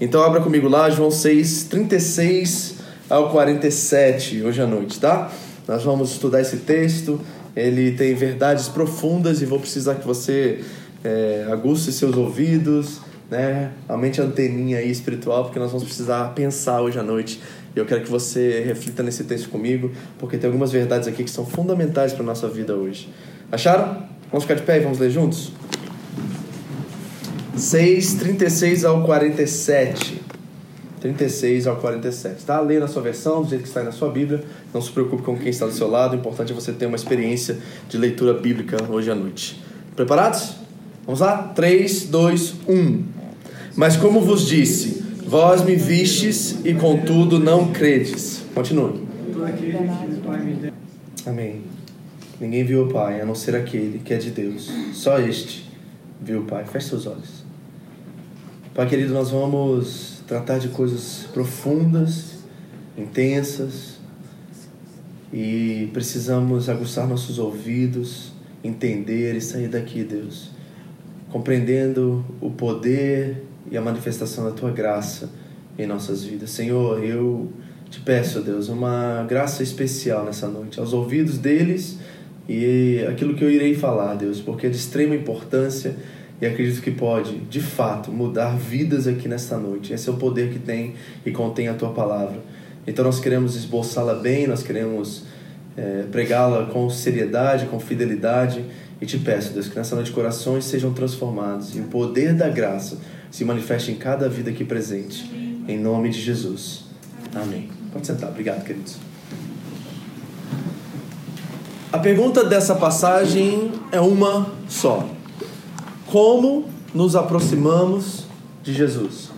Então abra comigo lá, João 6, 36 ao 47, hoje à noite, tá? Nós vamos estudar esse texto, ele tem verdades profundas e vou precisar que você é, aguce seus ouvidos, né? Aumente a anteninha aí espiritual, porque nós vamos precisar pensar hoje à noite. E eu quero que você reflita nesse texto comigo, porque tem algumas verdades aqui que são fundamentais para a nossa vida hoje. Acharam? Vamos ficar de pé e vamos ler juntos? 6, 36 ao 47. 36 ao 47. Tá? Leia na sua versão, do jeito que está aí na sua Bíblia. Não se preocupe com quem está do seu lado. O importante é você ter uma experiência de leitura bíblica hoje à noite. Preparados? Vamos lá? 3, 2, 1. Mas como vos disse, vós me vistes e contudo não credes. Continue. Amém. Ninguém viu o Pai a não ser aquele que é de Deus. Só este viu o Pai. Feche seus olhos. Pai querido, nós vamos tratar de coisas profundas, intensas e precisamos aguçar nossos ouvidos, entender e sair daqui, Deus, compreendendo o poder e a manifestação da tua graça em nossas vidas. Senhor, eu te peço, Deus, uma graça especial nessa noite, aos ouvidos deles e aquilo que eu irei falar, Deus, porque é de extrema importância e acredito que pode, de fato, mudar vidas aqui nesta noite. Esse é o poder que tem e contém a tua palavra. Então nós queremos esboçá-la bem, nós queremos é, pregá-la com seriedade, com fidelidade. E te peço, Deus, que nessa noite corações sejam transformados e o poder da graça se manifeste em cada vida aqui presente. Em nome de Jesus. Amém. Pode sentar. Obrigado, queridos. A pergunta dessa passagem é uma só como nos aproximamos de Jesus.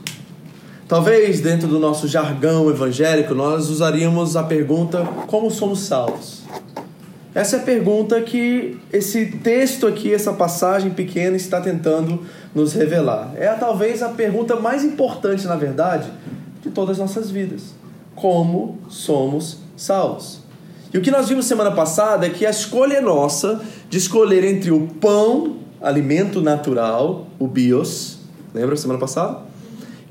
Talvez dentro do nosso jargão evangélico nós usaríamos a pergunta: como somos salvos? Essa é a pergunta que esse texto aqui, essa passagem pequena, está tentando nos revelar. É talvez a pergunta mais importante, na verdade, de todas as nossas vidas: como somos salvos? E o que nós vimos semana passada é que a escolha é nossa de escolher entre o pão alimento natural, o bios, lembra semana passada?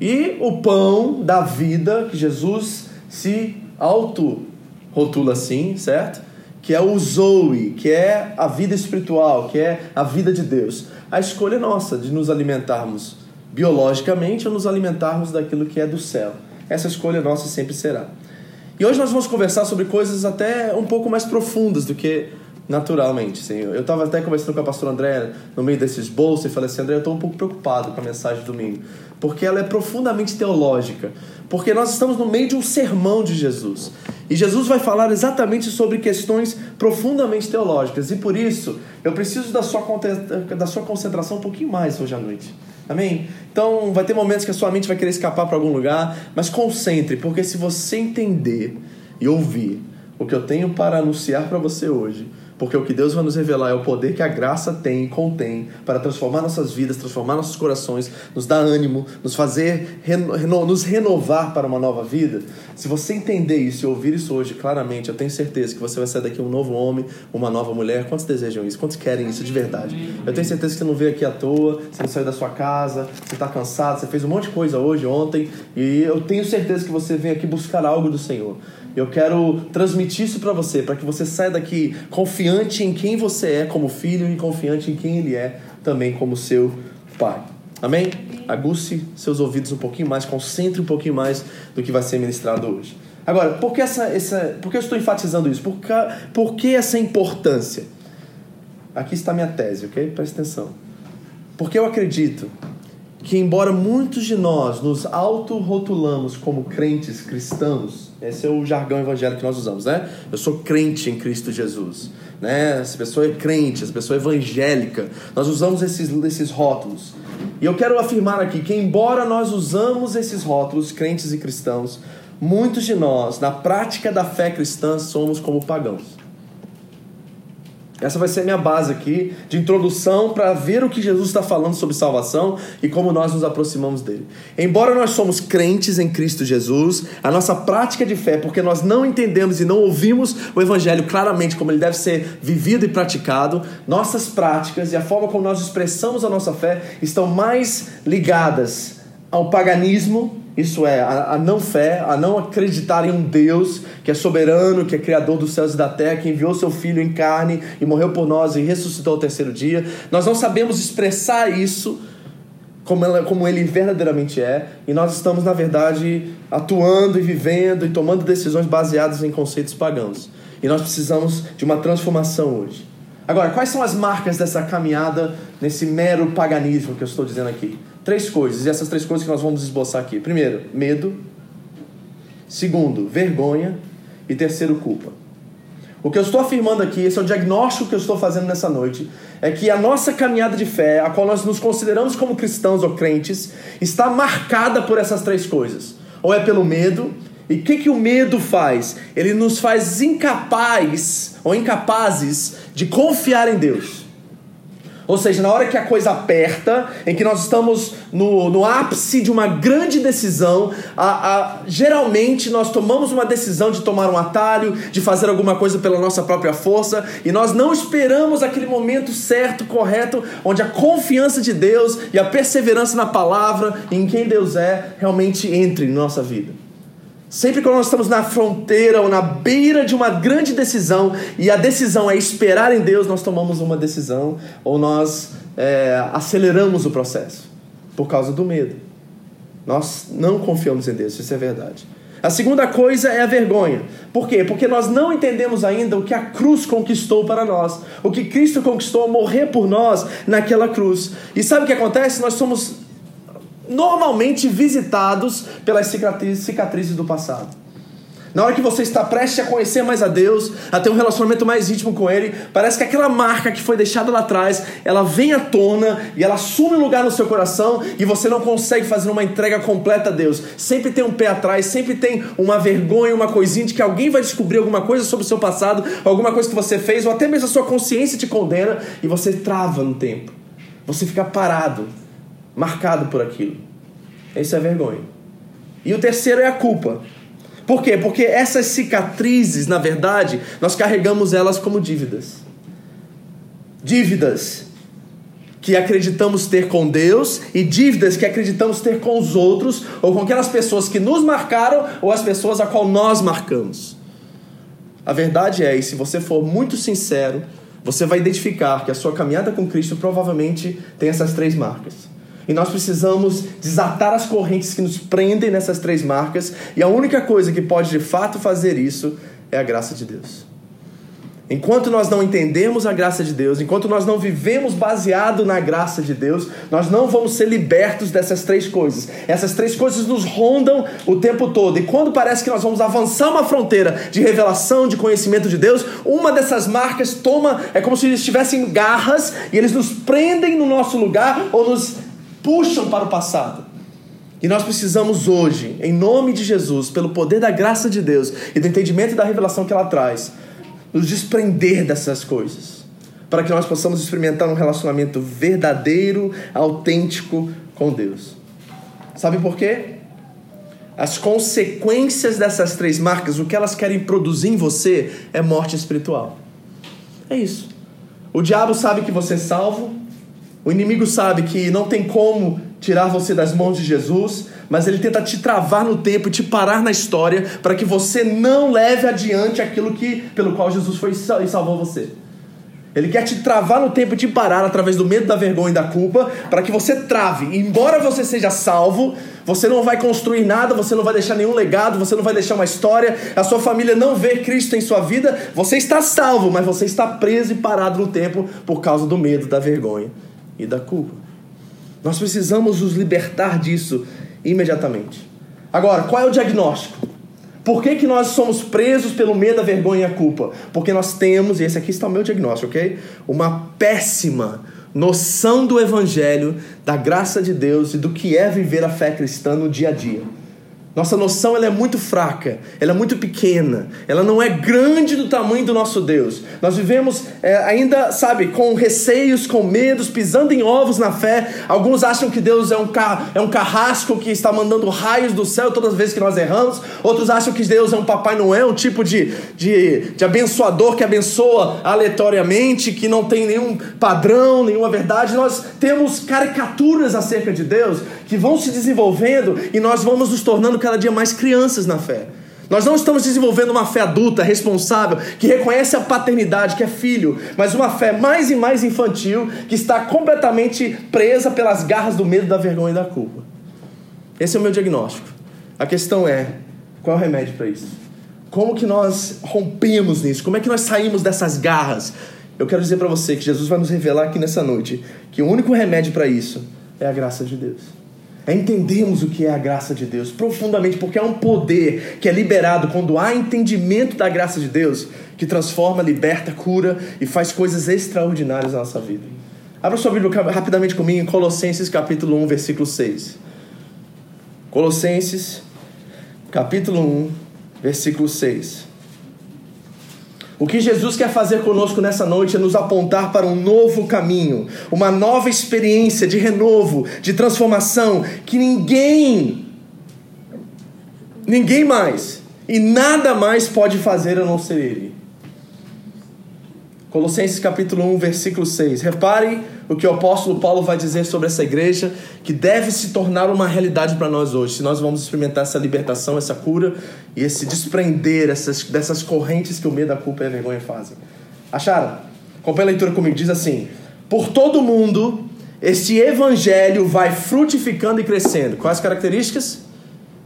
E o pão da vida, que Jesus se auto-rotula assim, certo? Que é o Zoe, que é a vida espiritual, que é a vida de Deus. A escolha é nossa de nos alimentarmos biologicamente ou nos alimentarmos daquilo que é do céu. Essa escolha nossa sempre será. E hoje nós vamos conversar sobre coisas até um pouco mais profundas do que naturalmente. Assim. Eu estava até conversando com a pastora André no meio desses bolsos e falei assim: André, eu estou um pouco preocupado com a mensagem de domingo, porque ela é profundamente teológica. Porque nós estamos no meio de um sermão de Jesus. E Jesus vai falar exatamente sobre questões profundamente teológicas. E por isso, eu preciso da sua, da sua concentração um pouquinho mais hoje à noite. Amém? Então, vai ter momentos que a sua mente vai querer escapar para algum lugar, mas concentre, porque se você entender e ouvir o que eu tenho para anunciar para você hoje, porque o que Deus vai nos revelar é o poder que a graça tem contém para transformar nossas vidas, transformar nossos corações, nos dar ânimo, nos fazer, reno, nos renovar para uma nova vida. Se você entender isso e ouvir isso hoje claramente, eu tenho certeza que você vai sair daqui um novo homem, uma nova mulher. Quantos desejam isso? Quantos querem isso de verdade? Eu tenho certeza que você não veio aqui à toa, você não saiu da sua casa, você está cansado, você fez um monte de coisa hoje, ontem, e eu tenho certeza que você vem aqui buscar algo do Senhor. Eu quero transmitir isso para você, para que você saia daqui confiante em quem você é como filho e confiante em quem ele é também como seu pai. Amém? Aguce seus ouvidos um pouquinho mais, concentre um pouquinho mais do que vai ser ministrado hoje. Agora, por que, essa, essa, por que eu estou enfatizando isso? Por que, por que essa importância? Aqui está minha tese, ok? Presta atenção. Porque eu acredito que, embora muitos de nós nos auto-rotulamos como crentes cristãos, esse é o jargão evangélico que nós usamos, né? Eu sou crente em Cristo Jesus, né? Essa pessoa é crente, essa pessoa é evangélica. Nós usamos esses, esses rótulos. E eu quero afirmar aqui que, embora nós usamos esses rótulos, crentes e cristãos, muitos de nós, na prática da fé cristã, somos como pagãos. Essa vai ser a minha base aqui de introdução para ver o que Jesus está falando sobre salvação e como nós nos aproximamos dele. Embora nós somos crentes em Cristo Jesus, a nossa prática de fé, porque nós não entendemos e não ouvimos o Evangelho claramente como ele deve ser vivido e praticado, nossas práticas e a forma como nós expressamos a nossa fé estão mais ligadas ao paganismo isso é, a, a, não fé, a não acreditar em um Deus que é soberano, que é criador dos céus e da terra, que enviou seu Filho em carne e morreu por nós e ressuscitou ao terceiro dia. Nós não sabemos expressar isso como, ela, como ele verdadeiramente é, e nós estamos, na verdade, atuando e vivendo e tomando decisões baseadas em conceitos pagãos. E nós precisamos de uma transformação hoje. Agora, quais são as marcas dessa caminhada nesse mero paganismo que eu estou dizendo aqui? Três coisas, e essas três coisas que nós vamos esboçar aqui. Primeiro, medo. Segundo, vergonha. E terceiro, culpa. O que eu estou afirmando aqui, esse é o diagnóstico que eu estou fazendo nessa noite, é que a nossa caminhada de fé, a qual nós nos consideramos como cristãos ou crentes, está marcada por essas três coisas. Ou é pelo medo, e o que, que o medo faz? Ele nos faz incapazes ou incapazes de confiar em Deus. Ou seja, na hora que a coisa aperta, em que nós estamos no, no ápice de uma grande decisão, a, a, geralmente nós tomamos uma decisão de tomar um atalho, de fazer alguma coisa pela nossa própria força, e nós não esperamos aquele momento certo, correto, onde a confiança de Deus e a perseverança na palavra, em quem Deus é, realmente entre em nossa vida. Sempre que nós estamos na fronteira ou na beira de uma grande decisão e a decisão é esperar em Deus, nós tomamos uma decisão ou nós é, aceleramos o processo por causa do medo. Nós não confiamos em Deus, isso é verdade. A segunda coisa é a vergonha. Por quê? Porque nós não entendemos ainda o que a cruz conquistou para nós, o que Cristo conquistou ao morrer por nós naquela cruz. E sabe o que acontece? Nós somos normalmente visitados pelas cicatrizes, do passado. Na hora que você está prestes a conhecer mais a Deus, a ter um relacionamento mais íntimo com Ele, parece que aquela marca que foi deixada lá atrás, ela vem à tona e ela assume um lugar no seu coração e você não consegue fazer uma entrega completa a Deus. Sempre tem um pé atrás, sempre tem uma vergonha, uma coisinha de que alguém vai descobrir alguma coisa sobre o seu passado, alguma coisa que você fez, ou até mesmo a sua consciência te condena e você trava no tempo. Você fica parado marcado por aquilo. Isso é vergonha. E o terceiro é a culpa. Por quê? Porque essas cicatrizes, na verdade, nós carregamos elas como dívidas. Dívidas que acreditamos ter com Deus e dívidas que acreditamos ter com os outros ou com aquelas pessoas que nos marcaram ou as pessoas a qual nós marcamos. A verdade é, e se você for muito sincero, você vai identificar que a sua caminhada com Cristo provavelmente tem essas três marcas. E nós precisamos desatar as correntes que nos prendem nessas três marcas, e a única coisa que pode de fato fazer isso é a graça de Deus. Enquanto nós não entendemos a graça de Deus, enquanto nós não vivemos baseado na graça de Deus, nós não vamos ser libertos dessas três coisas. Essas três coisas nos rondam o tempo todo. E quando parece que nós vamos avançar uma fronteira de revelação, de conhecimento de Deus, uma dessas marcas toma, é como se eles tivessem garras e eles nos prendem no nosso lugar ou nos puxam para o passado. E nós precisamos hoje, em nome de Jesus, pelo poder da graça de Deus e do entendimento da revelação que ela traz, nos desprender dessas coisas, para que nós possamos experimentar um relacionamento verdadeiro, autêntico com Deus. Sabe por quê? As consequências dessas três marcas, o que elas querem produzir em você é morte espiritual. É isso. O diabo sabe que você é salvo, o inimigo sabe que não tem como tirar você das mãos de Jesus, mas ele tenta te travar no tempo e te parar na história para que você não leve adiante aquilo que pelo qual Jesus foi e salvou você. Ele quer te travar no tempo e te parar através do medo, da vergonha e da culpa, para que você trave. Embora você seja salvo, você não vai construir nada, você não vai deixar nenhum legado, você não vai deixar uma história, a sua família não vê Cristo em sua vida. Você está salvo, mas você está preso e parado no tempo por causa do medo, da vergonha e da culpa. Nós precisamos nos libertar disso imediatamente. Agora, qual é o diagnóstico? Por que, que nós somos presos pelo medo, a vergonha e a culpa? Porque nós temos, e esse aqui está o meu diagnóstico, ok? Uma péssima noção do Evangelho, da graça de Deus e do que é viver a fé cristã no dia a dia. Nossa noção ela é muito fraca, ela é muito pequena, ela não é grande do tamanho do nosso Deus. Nós vivemos é, ainda, sabe, com receios, com medos, pisando em ovos na fé. Alguns acham que Deus é um, car é um carrasco que está mandando raios do céu todas as vezes que nós erramos. Outros acham que Deus é um Papai Noel, um tipo de, de, de abençoador que abençoa aleatoriamente, que não tem nenhum padrão, nenhuma verdade. Nós temos caricaturas acerca de Deus que vão se desenvolvendo e nós vamos nos tornando cada dia mais crianças na fé. Nós não estamos desenvolvendo uma fé adulta, responsável, que reconhece a paternidade, que é filho, mas uma fé mais e mais infantil, que está completamente presa pelas garras do medo, da vergonha e da culpa. Esse é o meu diagnóstico. A questão é: qual é o remédio para isso? Como que nós rompemos nisso? Como é que nós saímos dessas garras? Eu quero dizer para você que Jesus vai nos revelar aqui nessa noite que o único remédio para isso é a graça de Deus é entendermos o que é a graça de Deus profundamente, porque é um poder que é liberado quando há entendimento da graça de Deus, que transforma, liberta, cura e faz coisas extraordinárias na nossa vida. Abra sua Bíblia rapidamente comigo em Colossenses capítulo 1, versículo 6. Colossenses capítulo 1, versículo 6. O que Jesus quer fazer conosco nessa noite é nos apontar para um novo caminho, uma nova experiência de renovo, de transformação que ninguém, ninguém mais e nada mais pode fazer a não ser Ele. Colossenses capítulo 1, versículo 6. Repare o que o apóstolo Paulo vai dizer sobre essa igreja, que deve se tornar uma realidade para nós hoje, se nós vamos experimentar essa libertação, essa cura e esse desprender essas, dessas correntes que o medo, a culpa e a vergonha fazem. Acharam? Acompanhe a leitura comigo, diz assim: Por todo mundo, este evangelho vai frutificando e crescendo. Quais as características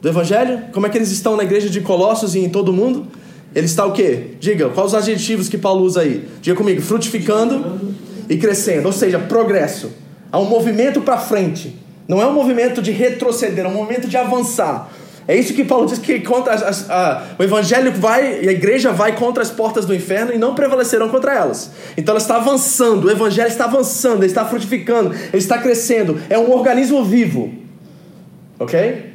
do evangelho? Como é que eles estão na igreja de Colossos e em todo mundo? Ele está o quê? Diga, quais os adjetivos que Paulo usa aí? Diga comigo, frutificando e crescendo, ou seja, progresso. Há um movimento para frente. Não é um movimento de retroceder, é um movimento de avançar. É isso que Paulo diz que contra as, a, o evangelho vai e a igreja vai contra as portas do inferno e não prevalecerão contra elas. Então ela está avançando, o evangelho está avançando, ele está frutificando, ele está crescendo. É um organismo vivo. Ok?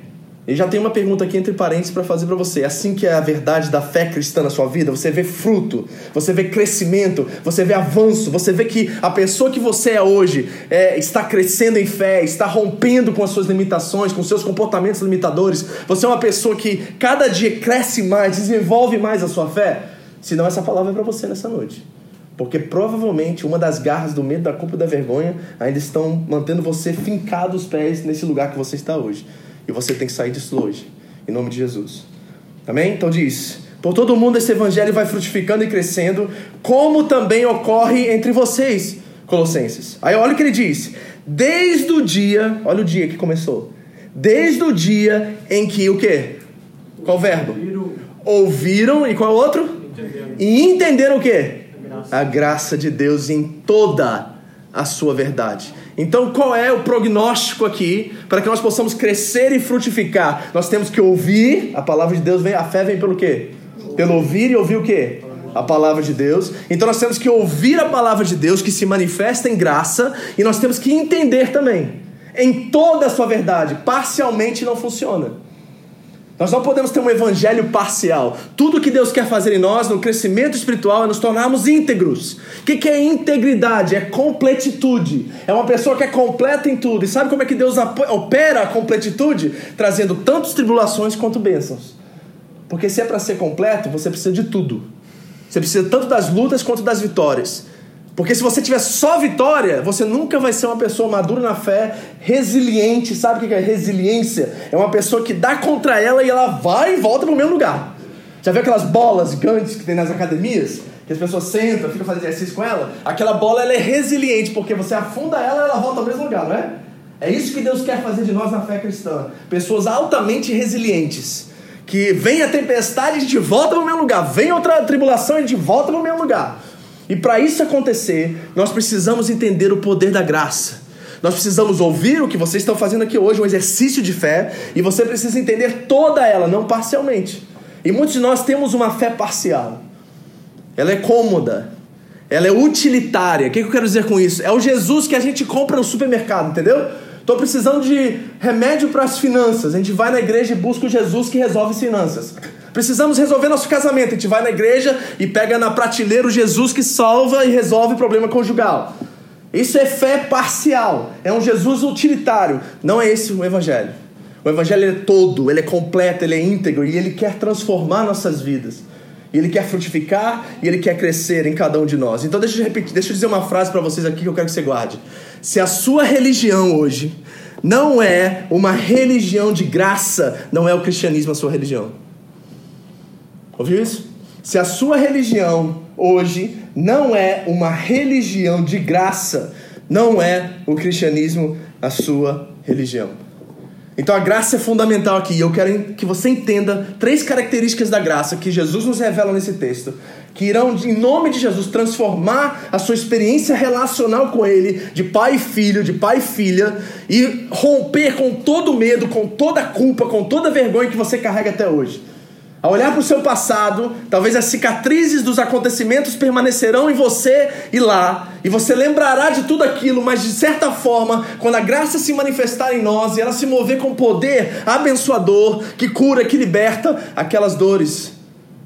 E já tem uma pergunta aqui entre parênteses para fazer para você. Assim que é a verdade da fé cristã na sua vida, você vê fruto, você vê crescimento, você vê avanço, você vê que a pessoa que você é hoje é, está crescendo em fé, está rompendo com as suas limitações, com seus comportamentos limitadores. Você é uma pessoa que cada dia cresce mais, desenvolve mais a sua fé. Senão essa palavra é para você nessa noite. Porque provavelmente uma das garras do medo, da culpa e da vergonha ainda estão mantendo você fincado os pés nesse lugar que você está hoje. E você tem que sair disso hoje. Em nome de Jesus. Amém? Então diz: Por todo mundo esse evangelho vai frutificando e crescendo, como também ocorre entre vocês, Colossenses. Aí olha o que ele diz: Desde o dia, olha o dia que começou. Desde o dia em que o quê? Qual verbo? Ouviram e qual outro? Entenderam. E entenderam o quê? A graça. a graça de Deus em toda a sua verdade. Então, qual é o prognóstico aqui para que nós possamos crescer e frutificar? Nós temos que ouvir, a palavra de Deus vem, a fé vem pelo quê? Pelo ouvir e ouvir o quê? A palavra de Deus. Então nós temos que ouvir a palavra de Deus que se manifesta em graça e nós temos que entender também em toda a sua verdade. Parcialmente não funciona. Nós não podemos ter um evangelho parcial. Tudo que Deus quer fazer em nós, no crescimento espiritual, é nos tornarmos íntegros. O que é integridade? É completitude. É uma pessoa que é completa em tudo. E sabe como é que Deus opera a completitude? Trazendo tantas tribulações quanto bênçãos. Porque se é para ser completo, você precisa de tudo. Você precisa tanto das lutas quanto das vitórias. Porque se você tiver só vitória, você nunca vai ser uma pessoa madura na fé, resiliente. Sabe o que é resiliência? É uma pessoa que dá contra ela e ela vai e volta para o mesmo lugar. Já viu aquelas bolas gigantes que tem nas academias? Que as pessoas sentam, ficam fazendo exercício com ela? Aquela bola ela é resiliente, porque você afunda ela e ela volta ao mesmo lugar, não é? É isso que Deus quer fazer de nós na fé cristã. Pessoas altamente resilientes. Que vem a tempestade e a gente volta para o mesmo lugar. Vem outra tribulação e a gente volta para o mesmo lugar. E para isso acontecer, nós precisamos entender o poder da graça. Nós precisamos ouvir o que vocês estão fazendo aqui hoje, um exercício de fé, e você precisa entender toda ela, não parcialmente. E muitos de nós temos uma fé parcial. Ela é cômoda, Ela é utilitária. O que eu quero dizer com isso? É o Jesus que a gente compra no supermercado, entendeu? Estou precisando de remédio para as finanças. A gente vai na igreja e busca o Jesus que resolve as finanças. Precisamos resolver nosso casamento. A gente vai na igreja e pega na prateleira o Jesus que salva e resolve o problema conjugal. Isso é fé parcial. É um Jesus utilitário. Não é esse o evangelho. O evangelho é todo, ele é completo, ele é íntegro e ele quer transformar nossas vidas. E ele quer frutificar e ele quer crescer em cada um de nós. Então deixa eu repetir, deixa eu dizer uma frase para vocês aqui que eu quero que você guarde. Se a sua religião hoje não é uma religião de graça, não é o cristianismo a sua religião. Ouviu isso? Se a sua religião hoje não é uma religião de graça, não é o cristianismo a sua religião. Então a graça é fundamental aqui. Eu quero que você entenda três características da graça que Jesus nos revela nesse texto, que irão, em nome de Jesus, transformar a sua experiência relacional com Ele, de pai e filho, de pai e filha, e romper com todo medo, com toda culpa, com toda vergonha que você carrega até hoje. Ao olhar para o seu passado, talvez as cicatrizes dos acontecimentos permanecerão em você e lá, e você lembrará de tudo aquilo, mas de certa forma, quando a graça se manifestar em nós e ela se mover com poder abençoador, que cura, que liberta, aquelas dores,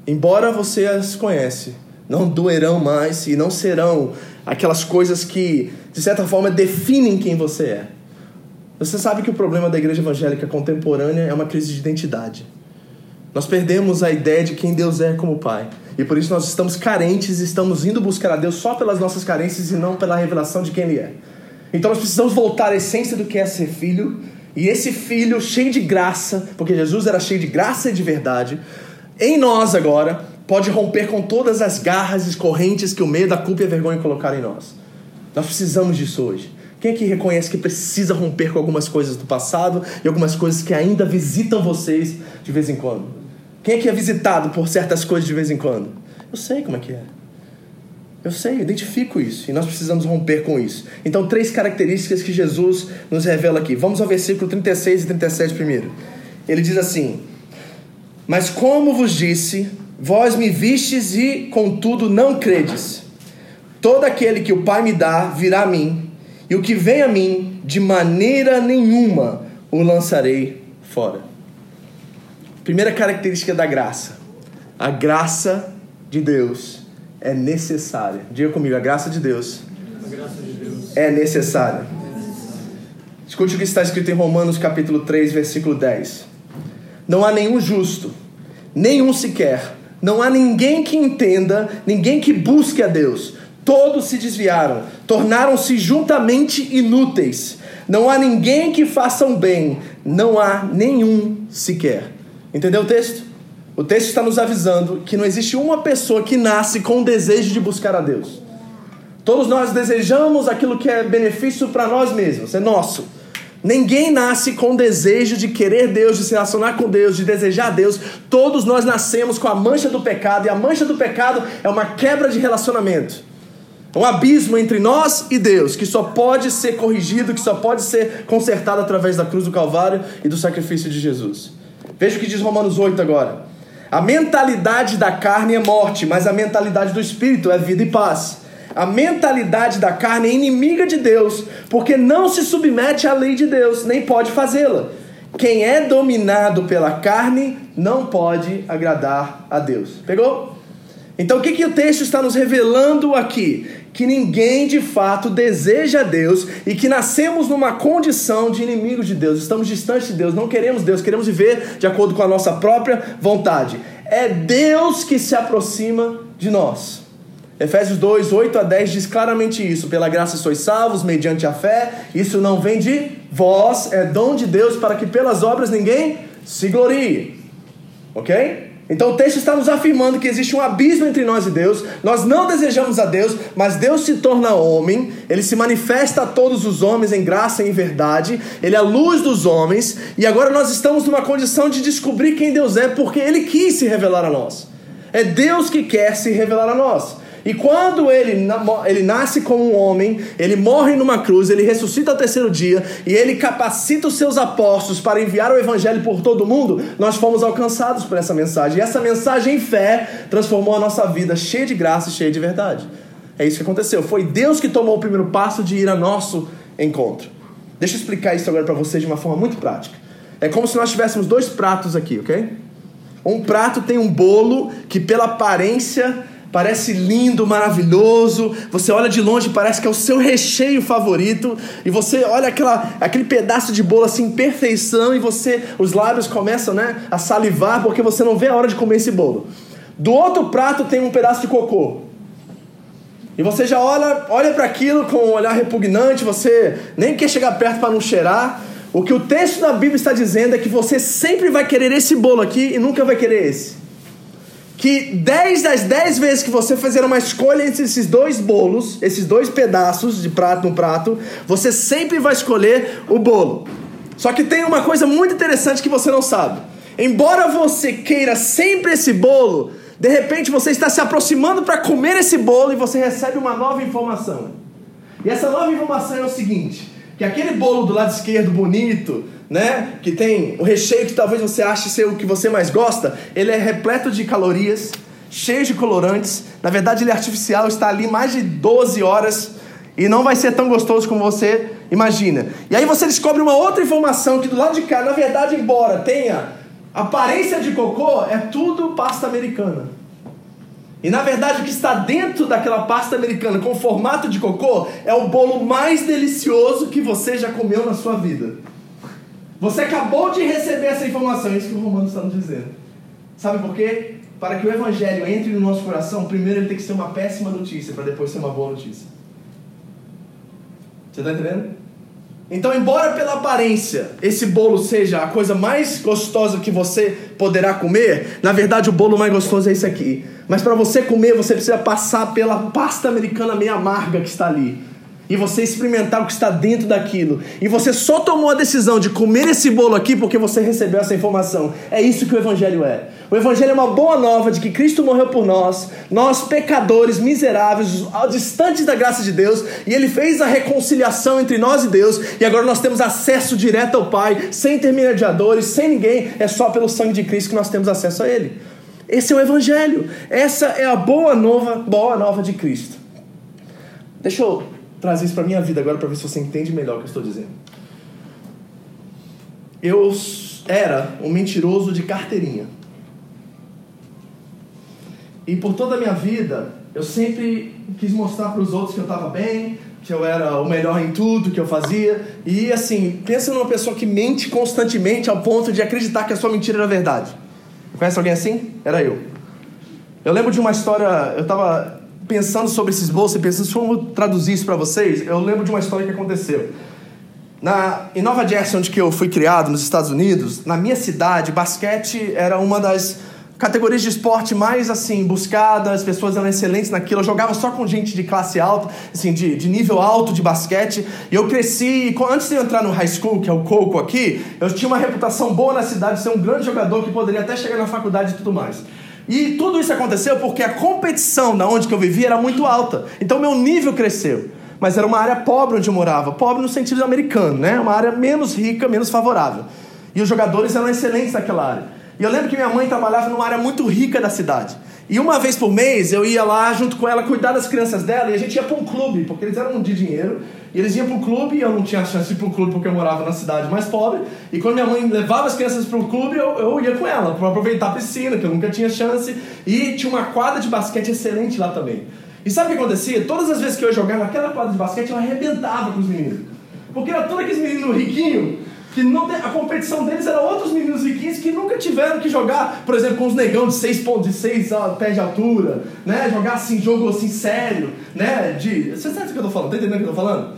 embora você as conhece, não doerão mais e não serão aquelas coisas que, de certa forma, definem quem você é. Você sabe que o problema da igreja evangélica contemporânea é uma crise de identidade. Nós perdemos a ideia de quem Deus é como Pai. E por isso nós estamos carentes estamos indo buscar a Deus só pelas nossas carências e não pela revelação de quem Ele é. Então nós precisamos voltar à essência do que é ser filho. E esse filho cheio de graça, porque Jesus era cheio de graça e de verdade, em nós agora, pode romper com todas as garras e correntes que o medo, a culpa e a vergonha colocaram em nós. Nós precisamos disso hoje. Quem é que reconhece que precisa romper com algumas coisas do passado e algumas coisas que ainda visitam vocês de vez em quando? Quem é que é visitado por certas coisas de vez em quando? Eu sei como é que é. Eu sei, eu identifico isso. E nós precisamos romper com isso. Então, três características que Jesus nos revela aqui. Vamos ao versículo 36 e 37 primeiro. Ele diz assim: Mas como vos disse, vós me vistes e, contudo, não credes. Todo aquele que o Pai me dá virá a mim, e o que vem a mim, de maneira nenhuma o lançarei fora. Primeira característica da graça. A graça de Deus é necessária. Diga comigo, a graça de Deus, graça de Deus. é necessária. Escute o que está escrito em Romanos capítulo 3, versículo 10. Não há nenhum justo, nenhum sequer. Não há ninguém que entenda, ninguém que busque a Deus. Todos se desviaram, tornaram-se juntamente inúteis. Não há ninguém que faça um bem, não há nenhum sequer. Entendeu o texto? O texto está nos avisando que não existe uma pessoa que nasce com o desejo de buscar a Deus. Todos nós desejamos aquilo que é benefício para nós mesmos, é nosso. Ninguém nasce com o desejo de querer Deus, de se relacionar com Deus, de desejar Deus. Todos nós nascemos com a mancha do pecado, e a mancha do pecado é uma quebra de relacionamento. Um abismo entre nós e Deus, que só pode ser corrigido, que só pode ser consertado através da cruz do Calvário e do sacrifício de Jesus. Veja o que diz Romanos 8 agora. A mentalidade da carne é morte, mas a mentalidade do espírito é vida e paz. A mentalidade da carne é inimiga de Deus, porque não se submete à lei de Deus, nem pode fazê-la. Quem é dominado pela carne não pode agradar a Deus. Pegou? Então o que, que o texto está nos revelando aqui? Que ninguém de fato deseja Deus e que nascemos numa condição de inimigo de Deus, estamos distantes de Deus, não queremos Deus, queremos viver de acordo com a nossa própria vontade. É Deus que se aproxima de nós. Efésios 2, 8 a 10 diz claramente isso: pela graça sois salvos, mediante a fé, isso não vem de vós, é dom de Deus, para que pelas obras ninguém se glorie. Ok? Então o texto está nos afirmando que existe um abismo entre nós e Deus. Nós não desejamos a Deus, mas Deus se torna homem, ele se manifesta a todos os homens em graça e em verdade, ele é a luz dos homens, e agora nós estamos numa condição de descobrir quem Deus é, porque ele quis se revelar a nós. É Deus que quer se revelar a nós. E quando ele, ele nasce como um homem, ele morre numa cruz, ele ressuscita ao terceiro dia e ele capacita os seus apóstolos para enviar o evangelho por todo mundo, nós fomos alcançados por essa mensagem. E essa mensagem em fé transformou a nossa vida cheia de graça e cheia de verdade. É isso que aconteceu. Foi Deus que tomou o primeiro passo de ir a nosso encontro. Deixa eu explicar isso agora para vocês de uma forma muito prática. É como se nós tivéssemos dois pratos aqui, ok? Um prato tem um bolo que, pela aparência, parece lindo, maravilhoso. Você olha de longe, parece que é o seu recheio favorito. E você olha aquela, aquele pedaço de bolo assim, perfeição, e você, os lábios começam né, a salivar porque você não vê a hora de comer esse bolo. Do outro prato tem um pedaço de cocô. E você já olha, olha para aquilo com um olhar repugnante, você nem quer chegar perto para não cheirar. O que o texto da Bíblia está dizendo é que você sempre vai querer esse bolo aqui e nunca vai querer esse que 10 das 10 vezes que você fizer uma escolha entre esses dois bolos, esses dois pedaços de prato no prato, você sempre vai escolher o bolo. Só que tem uma coisa muito interessante que você não sabe. Embora você queira sempre esse bolo, de repente você está se aproximando para comer esse bolo e você recebe uma nova informação. E essa nova informação é o seguinte: que aquele bolo do lado esquerdo bonito, né, que tem o recheio que talvez você ache ser o que você mais gosta, ele é repleto de calorias, cheio de colorantes. Na verdade, ele é artificial, está ali mais de 12 horas e não vai ser tão gostoso como você imagina. E aí você descobre uma outra informação que do lado de cá, na verdade, embora tenha aparência de cocô, é tudo pasta americana. E na verdade o que está dentro daquela pasta americana com formato de cocô é o bolo mais delicioso que você já comeu na sua vida. Você acabou de receber essa informação, é isso que o Romano está nos dizendo. Sabe por quê? Para que o Evangelho entre no nosso coração, primeiro ele tem que ser uma péssima notícia, para depois ser uma boa notícia. Você está entendendo? Então, embora pela aparência esse bolo seja a coisa mais gostosa que você poderá comer, na verdade o bolo mais gostoso é esse aqui. Mas para você comer, você precisa passar pela pasta americana meio amarga que está ali e você experimentar o que está dentro daquilo, e você só tomou a decisão de comer esse bolo aqui porque você recebeu essa informação. É isso que o Evangelho é. O Evangelho é uma boa nova de que Cristo morreu por nós, nós pecadores, miseráveis, distantes da graça de Deus, e Ele fez a reconciliação entre nós e Deus, e agora nós temos acesso direto ao Pai, sem intermediadores, sem ninguém, é só pelo sangue de Cristo que nós temos acesso a Ele. Esse é o Evangelho. Essa é a boa nova, boa nova de Cristo. Deixa eu trazer isso para minha vida agora para ver se você entende melhor o que eu estou dizendo. Eu era um mentiroso de carteirinha. E por toda a minha vida, eu sempre quis mostrar para os outros que eu estava bem, que eu era o melhor em tudo que eu fazia. E assim, pensa numa pessoa que mente constantemente ao ponto de acreditar que a sua mentira era verdade. Conhece alguém assim? Era eu. Eu lembro de uma história, eu estava pensando sobre esses bolsos e pensando como traduzir isso para vocês, eu lembro de uma história que aconteceu. Na, em Nova Jersey, onde que eu fui criado, nos Estados Unidos, na minha cidade, basquete era uma das categorias de esporte mais assim buscadas, as pessoas eram excelentes naquilo. Eu jogava só com gente de classe alta, assim, de, de nível alto de basquete. E eu cresci, antes de eu entrar no high school, que é o Coco aqui, eu tinha uma reputação boa na cidade de ser um grande jogador que poderia até chegar na faculdade e tudo mais. E tudo isso aconteceu porque a competição na onde que eu vivia era muito alta. Então meu nível cresceu. Mas era uma área pobre onde eu morava. Pobre no sentido americano, né? Uma área menos rica, menos favorável. E os jogadores eram excelentes naquela área. E eu lembro que minha mãe trabalhava numa área muito rica da cidade. E uma vez por mês eu ia lá junto com ela cuidar das crianças dela e a gente ia para um clube, porque eles eram de dinheiro. E eles iam para o clube e eu não tinha chance de ir para o clube porque eu morava na cidade mais pobre. E quando minha mãe levava as crianças para o clube, eu, eu ia com ela para aproveitar a piscina, que eu nunca tinha chance. E tinha uma quadra de basquete excelente lá também. E sabe o que acontecia? Todas as vezes que eu ia jogar naquela quadra de basquete, eu arrebentava com os meninos. Porque era todos aqueles meninos riquinhos que não a competição deles era outros meninos riquinhos que nunca tiveram que jogar, por exemplo, com os negão de 6 pontos, de 6 pés de altura, né? Jogar assim, jogo assim sério, né? De, você sabe o que eu tô falando? Tá entendendo o que eu tô falando?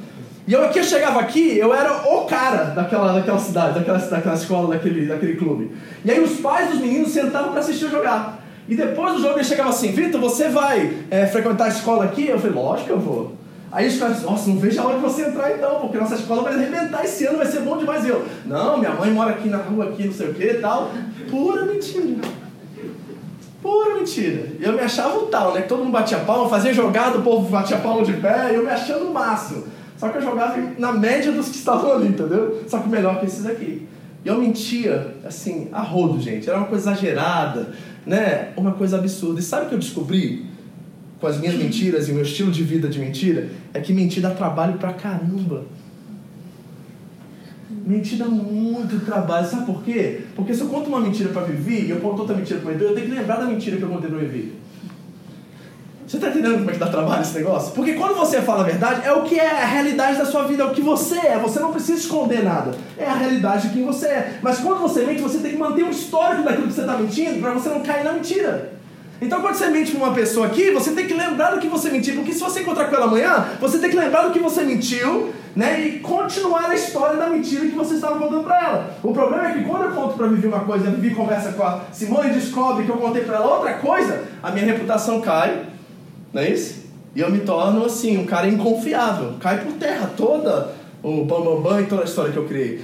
E eu aqui eu chegava aqui, eu era o cara daquela, daquela cidade, daquela, daquela escola, daquele, daquele clube. E aí os pais dos meninos sentavam para assistir eu jogar. E depois do jogo ele chegava assim, Vitor, você vai é, frequentar a escola aqui? Eu falei, lógico que eu vou. Aí os caras, nossa, não vejo a hora de você entrar então, porque nossa escola vai arrebentar esse ano, vai ser bom demais. Eu, não, minha mãe mora aqui na rua, aqui, não sei o que e tal. Pura mentira. Pura mentira. Eu me achava o tal, né? Todo mundo batia palma, fazia jogada, o povo batia palma de pé, e eu me achando o máximo. Só que eu jogava na média dos que estavam ali, entendeu? Só que melhor que esses aqui. E eu mentia, assim, a rodo, gente. Era uma coisa exagerada, né? Uma coisa absurda. E sabe o que eu descobri? Com as minhas mentiras e o meu estilo de vida de mentira é que mentir dá trabalho pra caramba. Mentir dá muito trabalho. Sabe por quê? Porque se eu conto uma mentira pra Vivi e eu conto outra mentira pra Vivi, eu tenho que lembrar da mentira que eu contei pra Vivi. Você tá entendendo como é que dá trabalho esse negócio? Porque quando você fala a verdade, é o que é a realidade da sua vida, é o que você é. Você não precisa esconder nada. É a realidade de quem você é. Mas quando você mente, você tem que manter um histórico daquilo que você está mentindo para você não cair na mentira. Então quando você mente para uma pessoa aqui, você tem que lembrar do que você mentiu, porque se você encontrar com ela amanhã, você tem que lembrar do que você mentiu, né, e continuar a história da mentira que você estava contando para ela. O problema é que quando eu conto para Vivi uma coisa, a Vivi conversa com a Simone e descobre que eu contei para ela outra coisa, a minha reputação cai, não é isso? E eu me torno assim, um cara inconfiável, cai por terra toda o bambambam bam, bam, e toda a história que eu criei.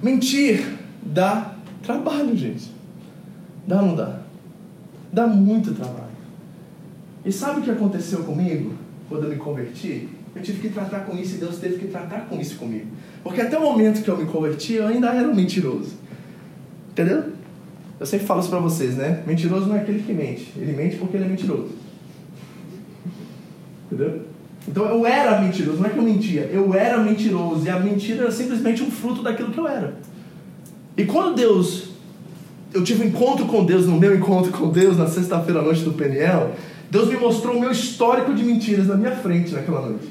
Mentir dá trabalho, gente. Dá ou não dá? Dá muito trabalho. E sabe o que aconteceu comigo quando eu me converti? Eu tive que tratar com isso e Deus teve que tratar com isso comigo. Porque até o momento que eu me converti, eu ainda era um mentiroso. Entendeu? Eu sempre falo isso pra vocês, né? Mentiroso não é aquele que mente. Ele mente porque ele é mentiroso. Entendeu? Então eu era mentiroso, não é que eu mentia, eu era mentiroso. E a mentira era simplesmente um fruto daquilo que eu era. E quando Deus eu tive um encontro com Deus, no meu encontro com Deus, na sexta-feira à noite do Peniel, Deus me mostrou o meu histórico de mentiras na minha frente naquela noite.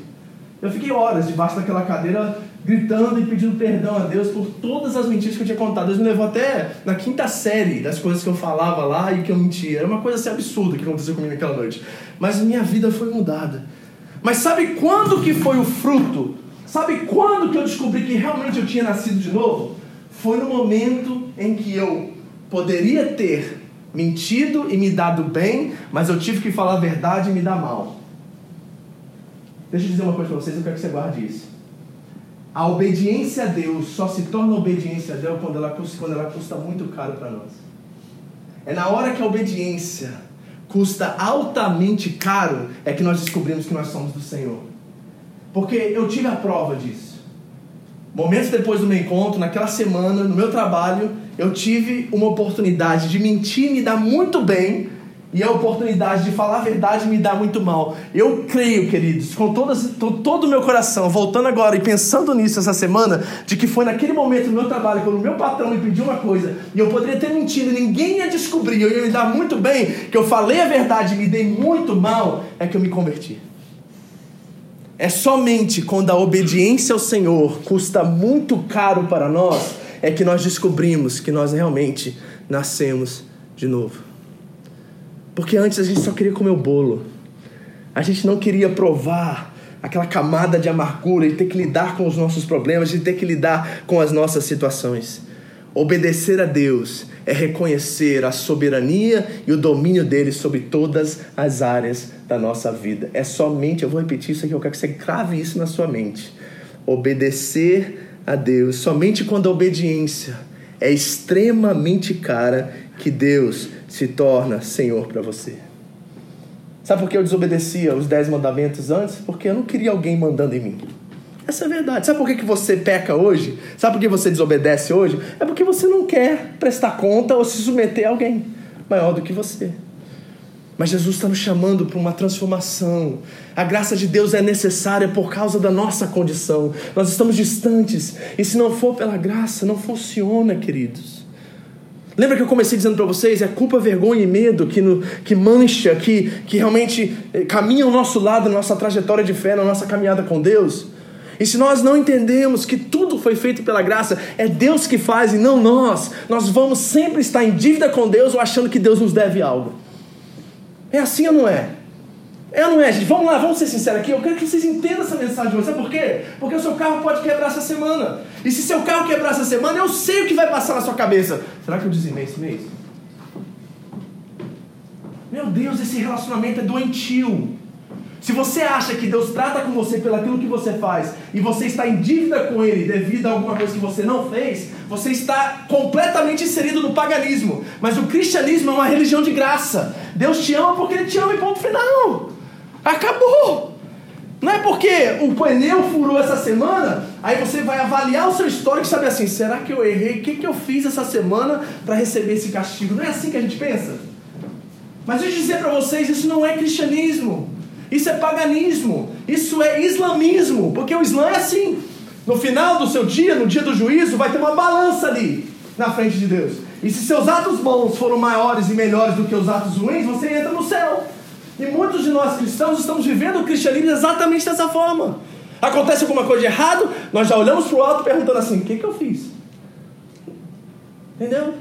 Eu fiquei horas debaixo daquela cadeira gritando e pedindo perdão a Deus por todas as mentiras que eu tinha contado. Deus me levou até na quinta série das coisas que eu falava lá e que eu mentia. Era uma coisa assim absurda que aconteceu comigo naquela noite. Mas minha vida foi mudada. Mas sabe quando que foi o fruto? Sabe quando que eu descobri que realmente eu tinha nascido de novo? Foi no momento em que eu poderia ter mentido e me dado bem, mas eu tive que falar a verdade e me dar mal. Deixa eu dizer uma coisa para vocês, eu quero que você guarde isso. A obediência a Deus só se torna obediência a Deus quando ela, quando ela custa muito caro para nós. É na hora que a obediência custa altamente caro é que nós descobrimos que nós somos do Senhor. Porque eu tive a prova disso. Momentos depois do meu encontro, naquela semana, no meu trabalho, eu tive uma oportunidade de mentir me dar muito bem e a oportunidade de falar a verdade me dá muito mal. Eu creio, queridos, com todo o meu coração, voltando agora e pensando nisso essa semana, de que foi naquele momento no meu trabalho, quando o meu patrão me pediu uma coisa e eu poderia ter mentido e ninguém ia descobrir, eu ia me dar muito bem, que eu falei a verdade e me dei muito mal, é que eu me converti. É somente quando a obediência ao Senhor custa muito caro para nós é que nós descobrimos que nós realmente nascemos de novo. Porque antes a gente só queria comer o bolo. A gente não queria provar aquela camada de amargura e ter que lidar com os nossos problemas, de ter que lidar com as nossas situações. Obedecer a Deus é reconhecer a soberania e o domínio dele sobre todas as áreas da nossa vida. É somente, eu vou repetir isso aqui, eu quero que você grave isso na sua mente. Obedecer a Deus, somente quando a obediência é extremamente cara que Deus se torna Senhor para você. Sabe por que eu desobedecia os dez mandamentos antes? Porque eu não queria alguém mandando em mim. Essa é a verdade. Sabe por que, que você peca hoje? Sabe por que você desobedece hoje? É porque você não quer prestar conta ou se submeter a alguém maior do que você. Mas Jesus está nos chamando para uma transformação. A graça de Deus é necessária por causa da nossa condição. Nós estamos distantes. E se não for pela graça, não funciona, queridos. Lembra que eu comecei dizendo para vocês? É culpa, vergonha e medo que, no, que mancha, que, que realmente eh, caminha ao nosso lado na nossa trajetória de fé, na nossa caminhada com Deus. E se nós não entendemos que tudo foi feito pela graça, é Deus que faz e não nós, nós vamos sempre estar em dívida com Deus ou achando que Deus nos deve algo. É assim ou não é? É ou não é, gente? Vamos lá, vamos ser sinceros aqui. Eu quero que vocês entendam essa mensagem hoje. Sabe por quê? Porque o seu carro pode quebrar essa semana. E se seu carro quebrar essa semana, eu sei o que vai passar na sua cabeça. Será que eu dizimei esse mês? Meu Deus, esse relacionamento é doentio. Se você acha que Deus trata com você pelo aquilo que você faz e você está em dívida com Ele devido a alguma coisa que você não fez, você está completamente inserido no paganismo. Mas o cristianismo é uma religião de graça. Deus te ama porque Ele te ama e ponto final. Acabou. Não é porque o pneu furou essa semana, aí você vai avaliar o seu histórico e saber assim: será que eu errei? O que, que eu fiz essa semana para receber esse castigo? Não é assim que a gente pensa? Mas eu dizer para vocês: isso não é cristianismo. Isso é paganismo. Isso é islamismo. Porque o Islã é assim. No final do seu dia, no dia do juízo, vai ter uma balança ali na frente de Deus. E se seus atos bons foram maiores e melhores do que os atos ruins, você entra no céu. E muitos de nós cristãos estamos vivendo o cristianismo exatamente dessa forma. Acontece alguma coisa de errado, nós já olhamos para o alto perguntando assim: o que, que eu fiz? Entendeu?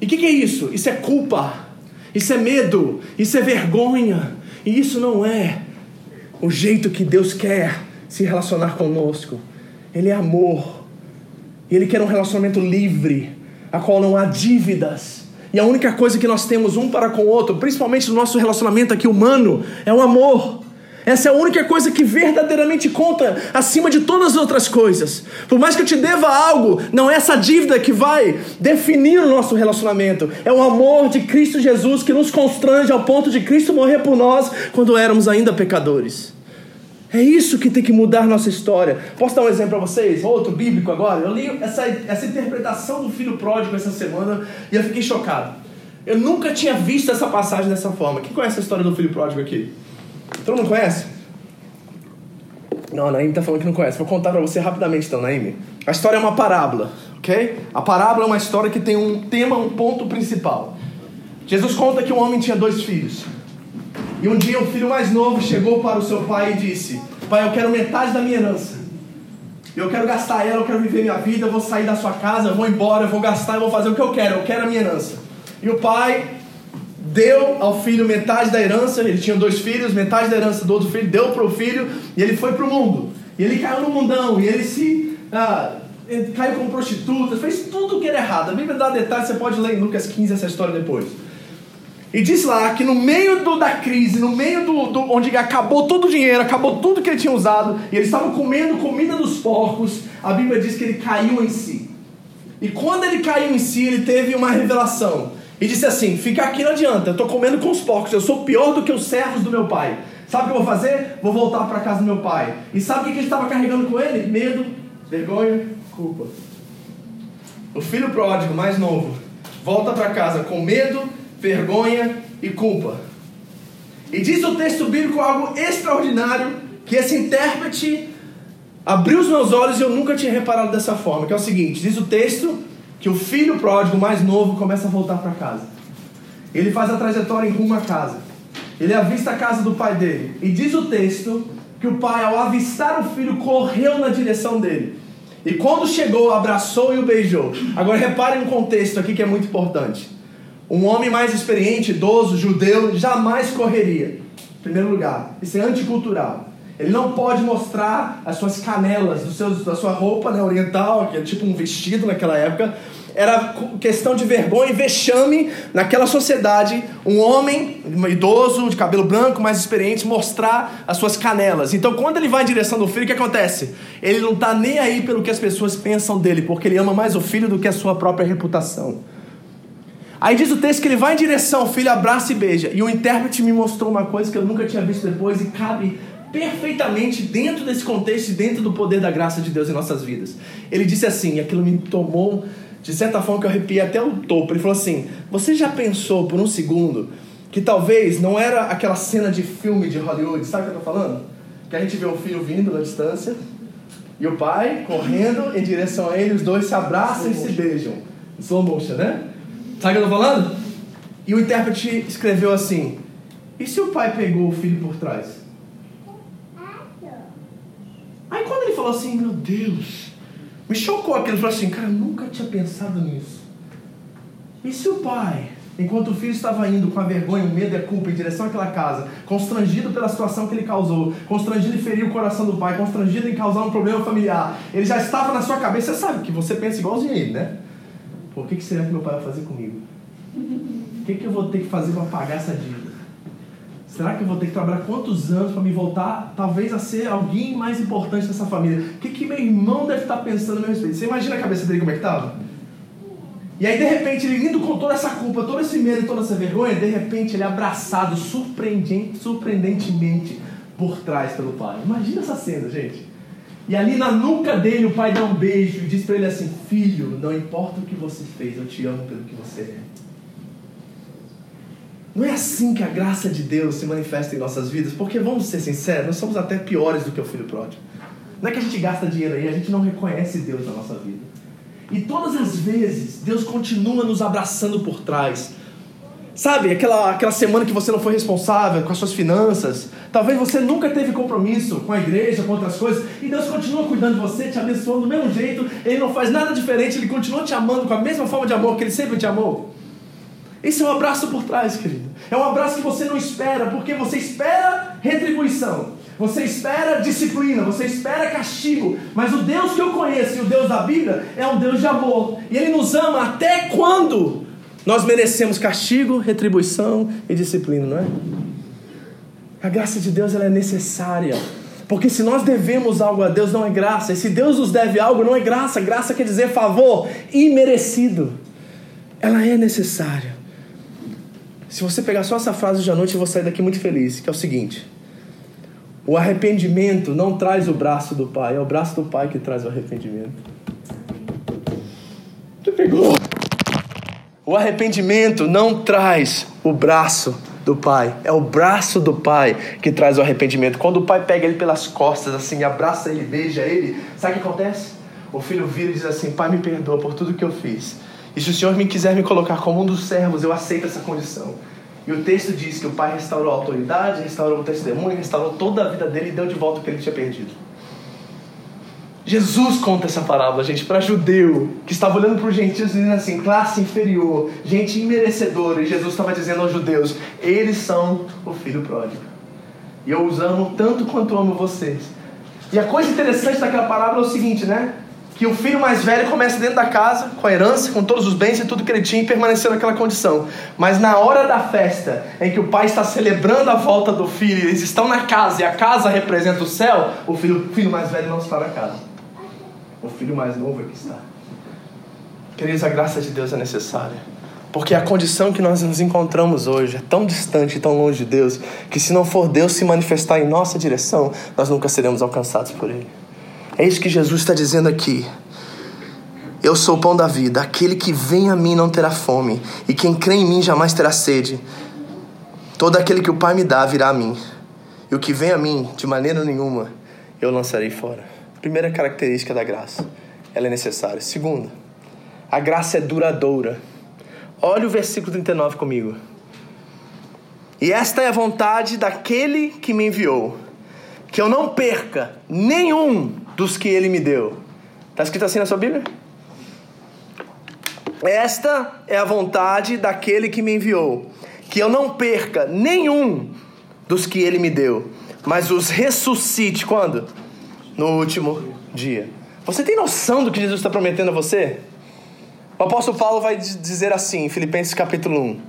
E o que, que é isso? Isso é culpa, isso é medo, isso é vergonha, e isso não é o jeito que Deus quer se relacionar conosco. Ele é amor, e Ele quer um relacionamento livre, a qual não há dívidas. E a única coisa que nós temos um para com o outro, principalmente no nosso relacionamento aqui humano, é o amor. Essa é a única coisa que verdadeiramente conta acima de todas as outras coisas. Por mais que eu te deva algo, não é essa dívida que vai definir o nosso relacionamento. É o amor de Cristo Jesus que nos constrange ao ponto de Cristo morrer por nós quando éramos ainda pecadores. É isso que tem que mudar nossa história. Posso dar um exemplo para vocês? Outro bíblico agora. Eu li essa, essa interpretação do filho pródigo essa semana e eu fiquei chocado. Eu nunca tinha visto essa passagem dessa forma. Quem conhece a história do filho pródigo aqui? Todo mundo conhece? Não, a Naime está falando que não conhece. Vou contar para você rapidamente então, Naime. A história é uma parábola, ok? A parábola é uma história que tem um tema, um ponto principal. Jesus conta que um homem tinha dois filhos. E um dia o filho mais novo chegou para o seu pai e disse: Pai, eu quero metade da minha herança. Eu quero gastar ela, eu quero viver minha vida, eu vou sair da sua casa, eu vou embora, eu vou gastar, eu vou fazer o que eu quero, eu quero a minha herança. E o pai deu ao filho metade da herança, ele tinha dois filhos, metade da herança do outro filho, deu para o filho e ele foi para o mundo. E ele caiu no mundão, e ele se. Ah, caiu como prostituta, fez tudo o que era errado. A Bíblia dá detalhes, você pode ler em Lucas 15 essa história depois. E diz lá que no meio do, da crise, no meio do, do, onde acabou todo o dinheiro, acabou tudo que ele tinha usado, e eles estavam comendo comida dos porcos, a Bíblia diz que ele caiu em si. E quando ele caiu em si, ele teve uma revelação. E disse assim: Fica aqui não adianta, eu estou comendo com os porcos, eu sou pior do que os servos do meu pai. Sabe o que eu vou fazer? Vou voltar para casa do meu pai. E sabe o que ele estava carregando com ele? Medo, vergonha, culpa. O filho pródigo, mais novo, volta para casa com medo, vergonha e culpa. E diz o texto bíblico algo extraordinário que esse intérprete abriu os meus olhos e eu nunca tinha reparado dessa forma, que é o seguinte, diz o texto que o filho pródigo mais novo começa a voltar para casa. Ele faz a trajetória em rumo à casa. Ele avista a casa do pai dele. E diz o texto que o pai, ao avistar o filho, correu na direção dele. E quando chegou, abraçou e o beijou. Agora reparem um contexto aqui que é muito importante. Um homem mais experiente, idoso, judeu, jamais correria. Em primeiro lugar, isso é anticultural. Ele não pode mostrar as suas canelas dos seus, da sua roupa né, oriental, que é tipo um vestido naquela época. Era questão de vergonha e vexame naquela sociedade. Um homem, idoso, de cabelo branco, mais experiente, mostrar as suas canelas. Então, quando ele vai em direção do filho, o que acontece? Ele não está nem aí pelo que as pessoas pensam dele, porque ele ama mais o filho do que a sua própria reputação. Aí diz o texto que ele vai em direção ao filho, abraça e beija. E o intérprete me mostrou uma coisa que eu nunca tinha visto depois e cabe perfeitamente dentro desse contexto e dentro do poder da graça de Deus em nossas vidas. Ele disse assim, e aquilo me tomou de certa forma que eu arrepiei até o topo. Ele falou assim: Você já pensou por um segundo que talvez não era aquela cena de filme de Hollywood, sabe o que eu tô falando? Que a gente vê o filho vindo da distância e o pai correndo em direção a ele, os dois se abraçam e se beijam. Slow motion, né? Sabe o que eu tô falando? E o intérprete escreveu assim: E se o pai pegou o filho por trás? Aí quando ele falou assim, meu Deus, me chocou aquilo, falou assim, cara, nunca tinha pensado nisso. E se o pai, enquanto o filho estava indo com a vergonha, o medo e a culpa em direção àquela casa, constrangido pela situação que ele causou, constrangido em ferir o coração do pai, constrangido em causar um problema familiar, ele já estava na sua cabeça, você sabe que você pensa igualzinho a ele, né? Por que, que será que meu pai vai fazer comigo? O que, que eu vou ter que fazer para pagar essa dívida? Será que eu vou ter que trabalhar quantos anos para me voltar, talvez, a ser alguém mais importante dessa família? O que, que meu irmão deve estar pensando a meu respeito? Você imagina a cabeça dele como é que estava? E aí, de repente, ele indo com toda essa culpa, todo esse medo toda essa vergonha, de repente ele é abraçado surpreendente, surpreendentemente por trás pelo pai. Imagina essa cena, gente. E ali na nuca dele o pai dá um beijo e diz para ele assim: Filho, não importa o que você fez, eu te amo pelo que você é. Não é assim que a graça de Deus se manifesta em nossas vidas, porque vamos ser sinceros, nós somos até piores do que o filho pródigo. Não é que a gente gasta dinheiro aí, a gente não reconhece Deus na nossa vida. E todas as vezes, Deus continua nos abraçando por trás. Sabe, aquela, aquela semana que você não foi responsável com as suas finanças. Talvez você nunca teve compromisso com a igreja, com outras coisas. E Deus continua cuidando de você, te abençoando do mesmo jeito. Ele não faz nada diferente, Ele continua te amando com a mesma forma de amor que Ele sempre te amou. Esse é um abraço por trás, querido. É um abraço que você não espera, porque você espera retribuição. Você espera disciplina, você espera castigo, mas o Deus que eu conheço e o Deus da Bíblia é um Deus de amor, e Ele nos ama até quando nós merecemos castigo, retribuição e disciplina, não é? A graça de Deus ela é necessária, porque se nós devemos algo a Deus, não é graça, e se Deus nos deve algo, não é graça, graça quer dizer favor imerecido, ela é necessária. Se você pegar só essa frase de à noite, eu vou sair daqui muito feliz, que é o seguinte. O arrependimento não traz o braço do Pai, é o braço do Pai que traz o arrependimento. Tu pegou? O arrependimento não traz o braço do Pai, é o braço do Pai que traz o arrependimento. Quando o Pai pega ele pelas costas, assim, abraça ele, beija ele, sabe o que acontece? O filho vira e diz assim: Pai, me perdoa por tudo que eu fiz. E se o Senhor me quiser me colocar como um dos servos, eu aceito essa condição. E o texto diz que o pai restaurou a autoridade, restaurou o testemunho, restaurou toda a vida dele e deu de volta o que ele tinha perdido. Jesus conta essa parábola, gente, para judeu que estava olhando para os gentios dizendo assim, classe inferior, gente imerecedora. E Jesus estava dizendo aos judeus: eles são o filho pródigo. E eu os amo tanto quanto amo vocês. E a coisa interessante daquela parábola é o seguinte, né? Que o filho mais velho começa dentro da casa, com a herança, com todos os bens e tudo que ele tinha, e permaneceu naquela condição. Mas na hora da festa, em que o pai está celebrando a volta do filho, eles estão na casa e a casa representa o céu, o filho, o filho mais velho não está na casa. O filho mais novo é que está. Queridos, a graça de Deus é necessária. Porque a condição que nós nos encontramos hoje é tão distante tão longe de Deus, que se não for Deus se manifestar em nossa direção, nós nunca seremos alcançados por Ele. É isso que Jesus está dizendo aqui. Eu sou o pão da vida. Aquele que vem a mim não terá fome, e quem crê em mim jamais terá sede. Todo aquele que o Pai me dá virá a mim, e o que vem a mim, de maneira nenhuma, eu lançarei fora. Primeira característica da graça, ela é necessária. Segunda, a graça é duradoura. Olha o versículo 39 comigo. E esta é a vontade daquele que me enviou, que eu não perca nenhum dos que ele me deu. Está escrito assim na sua Bíblia? Esta é a vontade daquele que me enviou, que eu não perca nenhum dos que ele me deu, mas os ressuscite quando? No último dia. Você tem noção do que Jesus está prometendo a você? O apóstolo Paulo vai dizer assim, em Filipenses capítulo 1: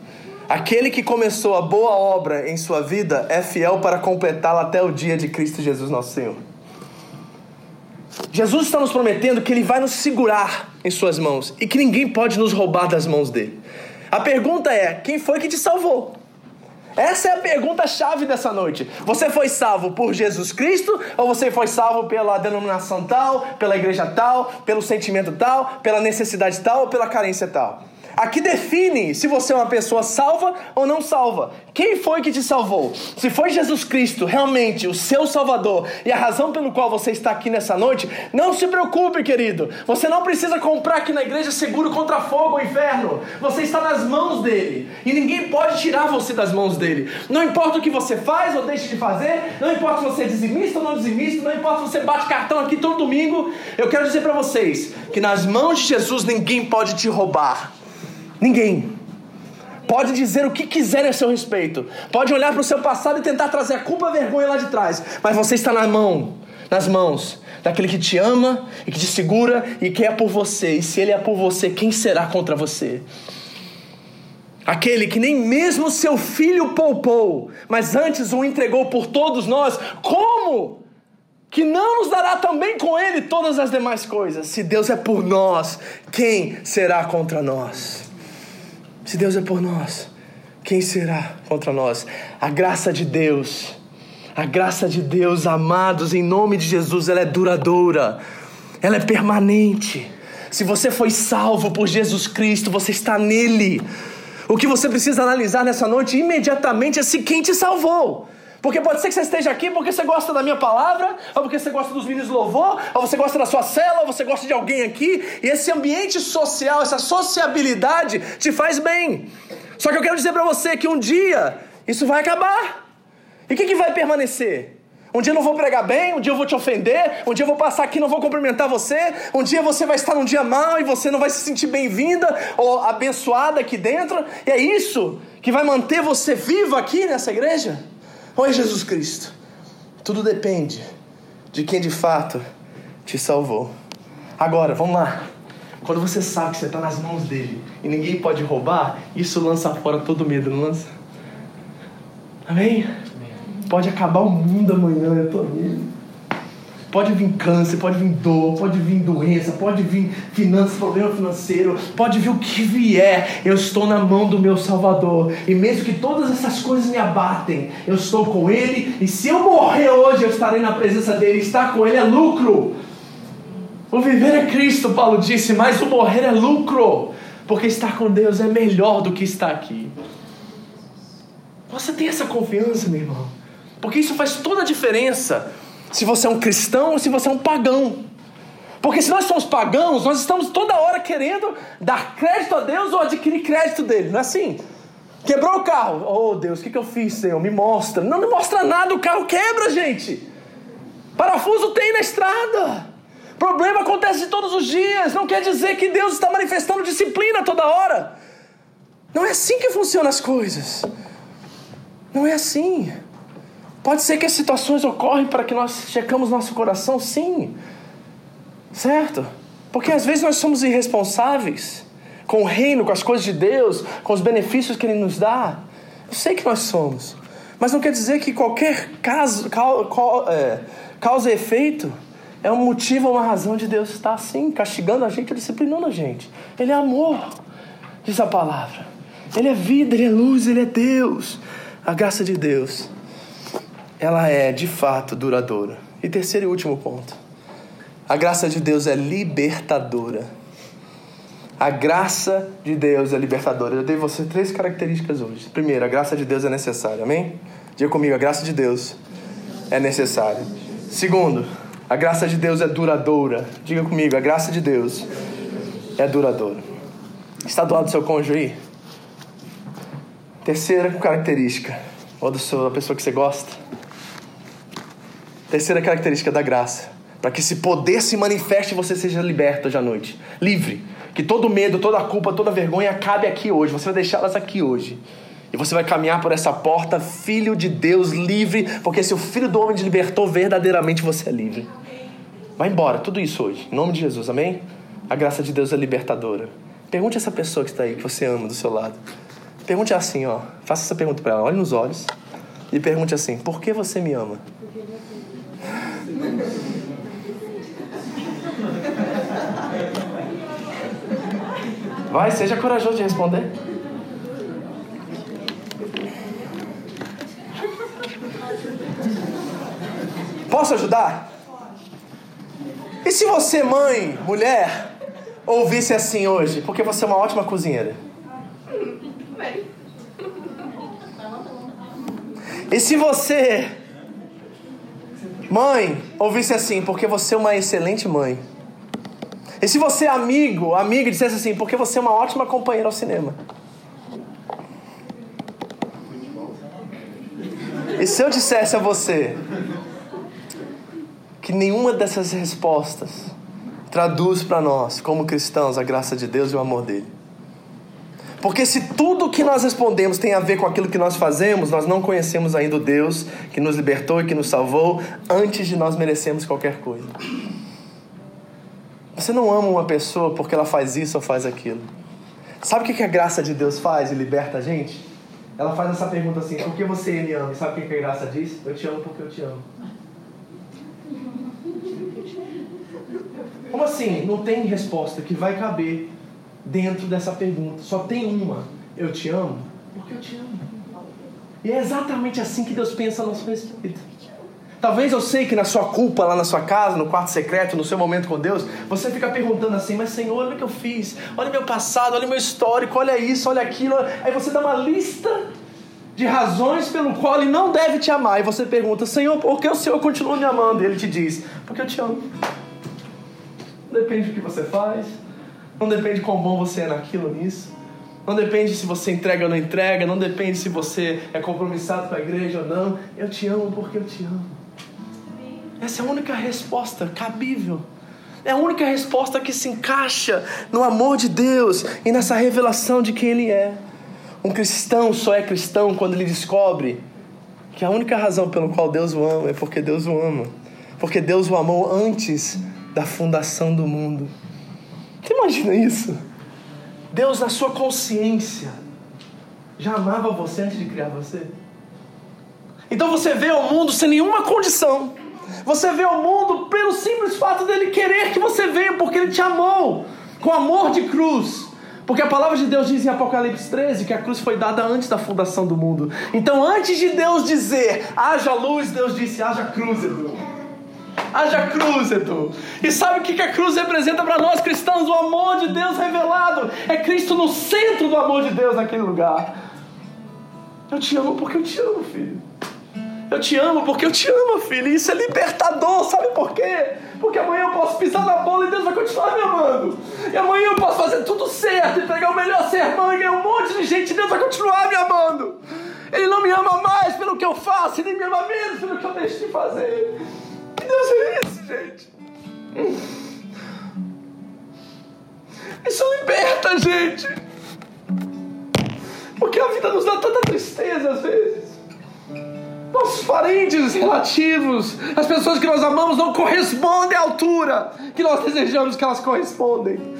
Aquele que começou a boa obra em sua vida é fiel para completá-la até o dia de Cristo Jesus, nosso Senhor. Jesus está nos prometendo que Ele vai nos segurar em Suas mãos e que ninguém pode nos roubar das mãos dele. A pergunta é: quem foi que te salvou? Essa é a pergunta-chave dessa noite. Você foi salvo por Jesus Cristo ou você foi salvo pela denominação tal, pela igreja tal, pelo sentimento tal, pela necessidade tal ou pela carência tal? Aqui define se você é uma pessoa salva ou não salva. Quem foi que te salvou? Se foi Jesus Cristo realmente o seu Salvador e a razão pelo qual você está aqui nessa noite, não se preocupe, querido. Você não precisa comprar aqui na igreja seguro contra fogo ou inferno. Você está nas mãos dele e ninguém pode tirar você das mãos dele. Não importa o que você faz ou deixa de fazer, não importa se você é dizimista ou não dizimista, não importa se você bate cartão aqui todo domingo. Eu quero dizer para vocês que nas mãos de Jesus ninguém pode te roubar. Ninguém. Pode dizer o que quiser a seu respeito. Pode olhar para o seu passado e tentar trazer a culpa, a vergonha lá de trás. Mas você está na mão, nas mãos daquele que te ama e que te segura e que é por você. E se ele é por você, quem será contra você? Aquele que nem mesmo seu filho poupou, mas antes o entregou por todos nós. Como? que não nos dará também com Ele todas as demais coisas. Se Deus é por nós, quem será contra nós? Se Deus é por nós, quem será contra nós? A graça de Deus, a graça de Deus, amados, em nome de Jesus, ela é duradoura, ela é permanente. Se você foi salvo por Jesus Cristo, você está nele. O que você precisa analisar nessa noite imediatamente é se quem te salvou. Porque pode ser que você esteja aqui porque você gosta da minha palavra, ou porque você gosta dos meninos louvor, ou você gosta da sua cela, ou você gosta de alguém aqui, e esse ambiente social, essa sociabilidade te faz bem. Só que eu quero dizer para você que um dia isso vai acabar. E o que, que vai permanecer? Um dia eu não vou pregar bem, um dia eu vou te ofender, um dia eu vou passar aqui e não vou cumprimentar você, um dia você vai estar num dia mal e você não vai se sentir bem-vinda ou abençoada aqui dentro. E é isso que vai manter você vivo aqui nessa igreja? Oi, Jesus Cristo. Tudo depende de quem de fato te salvou. Agora, vamos lá. Quando você sabe que você está nas mãos dele e ninguém pode roubar, isso lança fora todo medo, não lança? Amém? Pode acabar o mundo amanhã, eu tô nele. Pode vir câncer, pode vir dor, pode vir doença, pode vir finanças, problema financeiro, pode vir o que vier. Eu estou na mão do meu Salvador. E mesmo que todas essas coisas me abatem, eu estou com Ele. E se eu morrer hoje, eu estarei na presença dele. Estar com Ele é lucro. O viver é Cristo, Paulo disse, mas o morrer é lucro. Porque estar com Deus é melhor do que estar aqui. Você tem essa confiança, meu irmão? Porque isso faz toda a diferença se você é um cristão ou se você é um pagão. Porque se nós somos pagãos, nós estamos toda hora querendo dar crédito a Deus ou adquirir crédito dele. Não é assim? Quebrou o carro. Oh Deus, o que, eu fiz, Senhor? Me mostra. Não, não mostra nada, o carro quebra, gente. Parafuso tem na estrada. Problema acontece todos os dias. Não quer dizer que Deus está manifestando disciplina toda hora. Não é assim que funcionam as coisas. Não é assim. Pode ser que as situações ocorrem para que nós checamos nosso coração, sim. Certo? Porque às vezes nós somos irresponsáveis com o reino, com as coisas de Deus, com os benefícios que Ele nos dá. Eu sei que nós somos. Mas não quer dizer que qualquer caso, é, causa e efeito é um motivo, uma razão de Deus estar assim, castigando a gente, disciplinando a gente. Ele é amor, diz a palavra. Ele é vida, Ele é luz, Ele é Deus. A graça de Deus ela é de fato duradoura. E terceiro e último ponto. A graça de Deus é libertadora. A graça de Deus é libertadora. Eu dei você três características hoje. Primeiro, a graça de Deus é necessária. Amém? Diga comigo, a graça de Deus é necessária. Segundo, a graça de Deus é duradoura. Diga comigo, a graça de Deus é duradoura. Está do lado do seu cônjuge aí? Terceira característica, ou da pessoa que você gosta. Terceira característica da graça. Para que esse poder se manifeste e você seja liberto hoje à noite. Livre. Que todo medo, toda culpa, toda vergonha acabe aqui hoje. Você vai deixá-las aqui hoje. E você vai caminhar por essa porta, filho de Deus, livre. Porque se o filho do homem te libertou, verdadeiramente você é livre. Vai embora, tudo isso hoje. Em nome de Jesus, amém? A graça de Deus é libertadora. Pergunte a essa pessoa que está aí, que você ama do seu lado. Pergunte assim, ó. Faça essa pergunta para ela. Olhe nos olhos. E pergunte assim: Por que você me ama? Vai, seja corajoso de responder. Posso ajudar? E se você, mãe, mulher, ouvisse assim hoje? Porque você é uma ótima cozinheira. E se você, mãe, ouvisse assim? Porque você é uma excelente mãe. E se você é amigo, amiga, dissesse assim, porque você é uma ótima companheira ao cinema. E se eu dissesse a você que nenhuma dessas respostas traduz para nós, como cristãos, a graça de Deus e o amor dele? Porque se tudo que nós respondemos tem a ver com aquilo que nós fazemos, nós não conhecemos ainda o Deus que nos libertou e que nos salvou antes de nós merecermos qualquer coisa. Você não ama uma pessoa porque ela faz isso ou faz aquilo. Sabe o que a graça de Deus faz e liberta a gente? Ela faz essa pergunta assim: por que você me ama? E sabe o que a graça diz? Eu te amo porque eu te amo. Como assim? Não tem resposta que vai caber dentro dessa pergunta. Só tem uma: eu te amo porque eu te amo. E é exatamente assim que Deus pensa a nosso respeito. Talvez eu sei que na sua culpa, lá na sua casa, no quarto secreto, no seu momento com Deus, você fica perguntando assim: Mas Senhor, olha o que eu fiz, olha meu passado, olha meu histórico, olha isso, olha aquilo. Aí você dá uma lista de razões pelo qual Ele não deve te amar. E você pergunta: Senhor, por que o Senhor continua me amando? E Ele te diz: Porque eu te amo. Depende do que você faz, não depende de quão bom você é naquilo, nisso. Não depende se você entrega ou não entrega, não depende se você é compromissado com a igreja ou não. Eu te amo porque eu te amo. Essa é a única resposta cabível. É a única resposta que se encaixa no amor de Deus e nessa revelação de quem Ele é. Um cristão só é cristão quando ele descobre que a única razão pelo qual Deus o ama é porque Deus o ama. Porque Deus o amou antes da fundação do mundo. Imagina isso? Deus, na sua consciência, já amava você antes de criar você? Então você vê o mundo sem nenhuma condição você vê o mundo pelo simples fato dele querer que você venha, porque ele te amou com amor de cruz. Porque a palavra de Deus diz em Apocalipse 13 que a cruz foi dada antes da fundação do mundo. Então, antes de Deus dizer haja luz, Deus disse haja cruz. Haja cruz, Edu. E sabe o que a cruz representa para nós cristãos? O amor de Deus revelado. É Cristo no centro do amor de Deus naquele lugar. Eu te amo porque eu te amo, filho. Eu te amo porque eu te amo, filho. E isso é libertador, sabe por quê? Porque amanhã eu posso pisar na bola e Deus vai continuar me amando. E amanhã eu posso fazer tudo certo e pegar o melhor sermão e ganhar um monte de gente e Deus vai continuar me amando. Ele não me ama mais pelo que eu faço, ele me ama menos pelo que eu deixo de fazer. Que Deus é esse, gente? Isso liberta, gente. Porque a vida nos dá tanta tristeza às vezes. Nossos parentes relativos, as pessoas que nós amamos não correspondem à altura que nós desejamos que elas correspondem.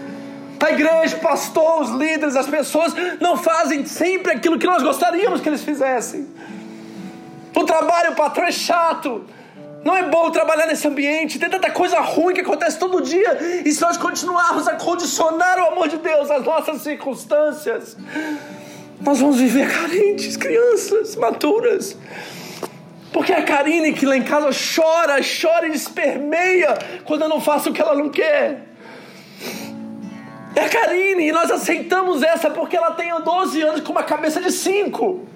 A igreja, o pastor, os líderes, as pessoas não fazem sempre aquilo que nós gostaríamos que eles fizessem. O trabalho, o patrão é chato. Não é bom trabalhar nesse ambiente. Tem tanta coisa ruim que acontece todo dia. E se nós continuarmos a condicionar o amor de Deus às nossas circunstâncias, nós vamos viver carentes, crianças, maturas. Porque a Karine que lá em casa chora, chora e espermeia quando eu não faço o que ela não quer. É a Karine, e nós aceitamos essa porque ela tem 12 anos com uma cabeça de 5.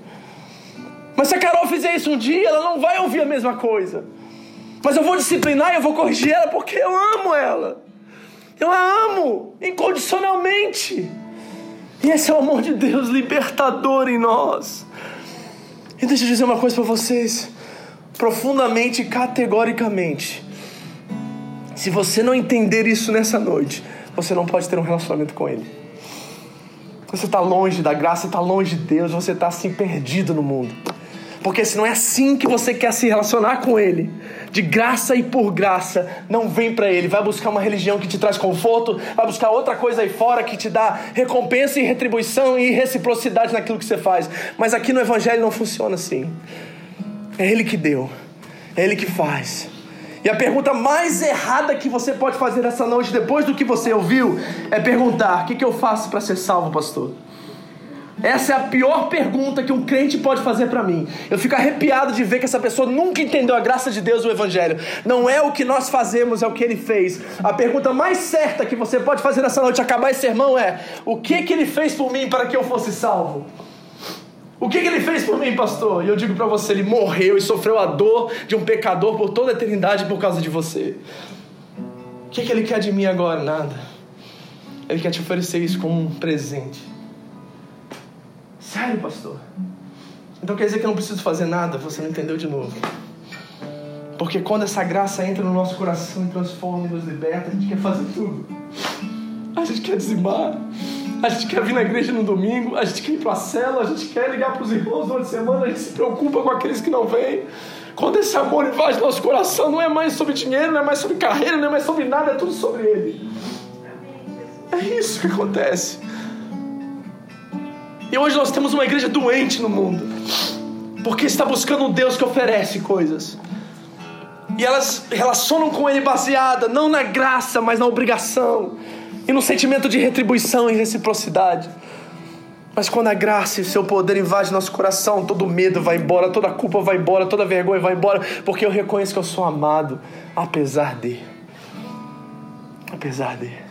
Mas se a Carol fizer isso um dia, ela não vai ouvir a mesma coisa. Mas eu vou disciplinar e eu vou corrigir ela porque eu amo ela. Eu a amo incondicionalmente. E esse é o amor de Deus libertador em nós. E deixa eu dizer uma coisa para vocês profundamente categoricamente. Se você não entender isso nessa noite, você não pode ter um relacionamento com Ele. Você está longe da graça, está longe de Deus, você está assim perdido no mundo. Porque se não é assim que você quer se relacionar com Ele, de graça e por graça, não vem para Ele. Vai buscar uma religião que te traz conforto, vai buscar outra coisa aí fora que te dá recompensa e retribuição e reciprocidade naquilo que você faz. Mas aqui no Evangelho não funciona assim. É Ele que deu, é Ele que faz. E a pergunta mais errada que você pode fazer essa noite, depois do que você ouviu, é perguntar: o que, que eu faço para ser salvo, pastor? Essa é a pior pergunta que um crente pode fazer para mim. Eu fico arrepiado de ver que essa pessoa nunca entendeu a graça de Deus o Evangelho. Não é o que nós fazemos, é o que ele fez. A pergunta mais certa que você pode fazer nessa noite, acabar esse sermão, é: o que, que ele fez por mim para que eu fosse salvo? O que, que ele fez por mim, pastor? E eu digo para você: ele morreu e sofreu a dor de um pecador por toda a eternidade por causa de você. O que, que ele quer de mim agora? Nada. Ele quer te oferecer isso como um presente. Sério, pastor? Então quer dizer que eu não preciso fazer nada? Você não entendeu de novo. Porque quando essa graça entra no nosso coração e transforma e nos liberta, a gente quer fazer tudo. A gente quer dizimar a gente quer vir na igreja no domingo, a gente quer ir para a cela, a gente quer ligar para os irmãos durante a semana, a gente se preocupa com aqueles que não vêm. Quando esse amor invade nosso coração, não é mais sobre dinheiro, não é mais sobre carreira, não é mais sobre nada, é tudo sobre Ele. É isso que acontece. E hoje nós temos uma igreja doente no mundo, porque está buscando um Deus que oferece coisas. E elas relacionam com Ele baseada não na graça, mas na obrigação e no sentimento de retribuição e reciprocidade. Mas quando a graça e o seu poder invade nosso coração, todo medo vai embora, toda culpa vai embora, toda vergonha vai embora, porque eu reconheço que eu sou amado, apesar de. Apesar de.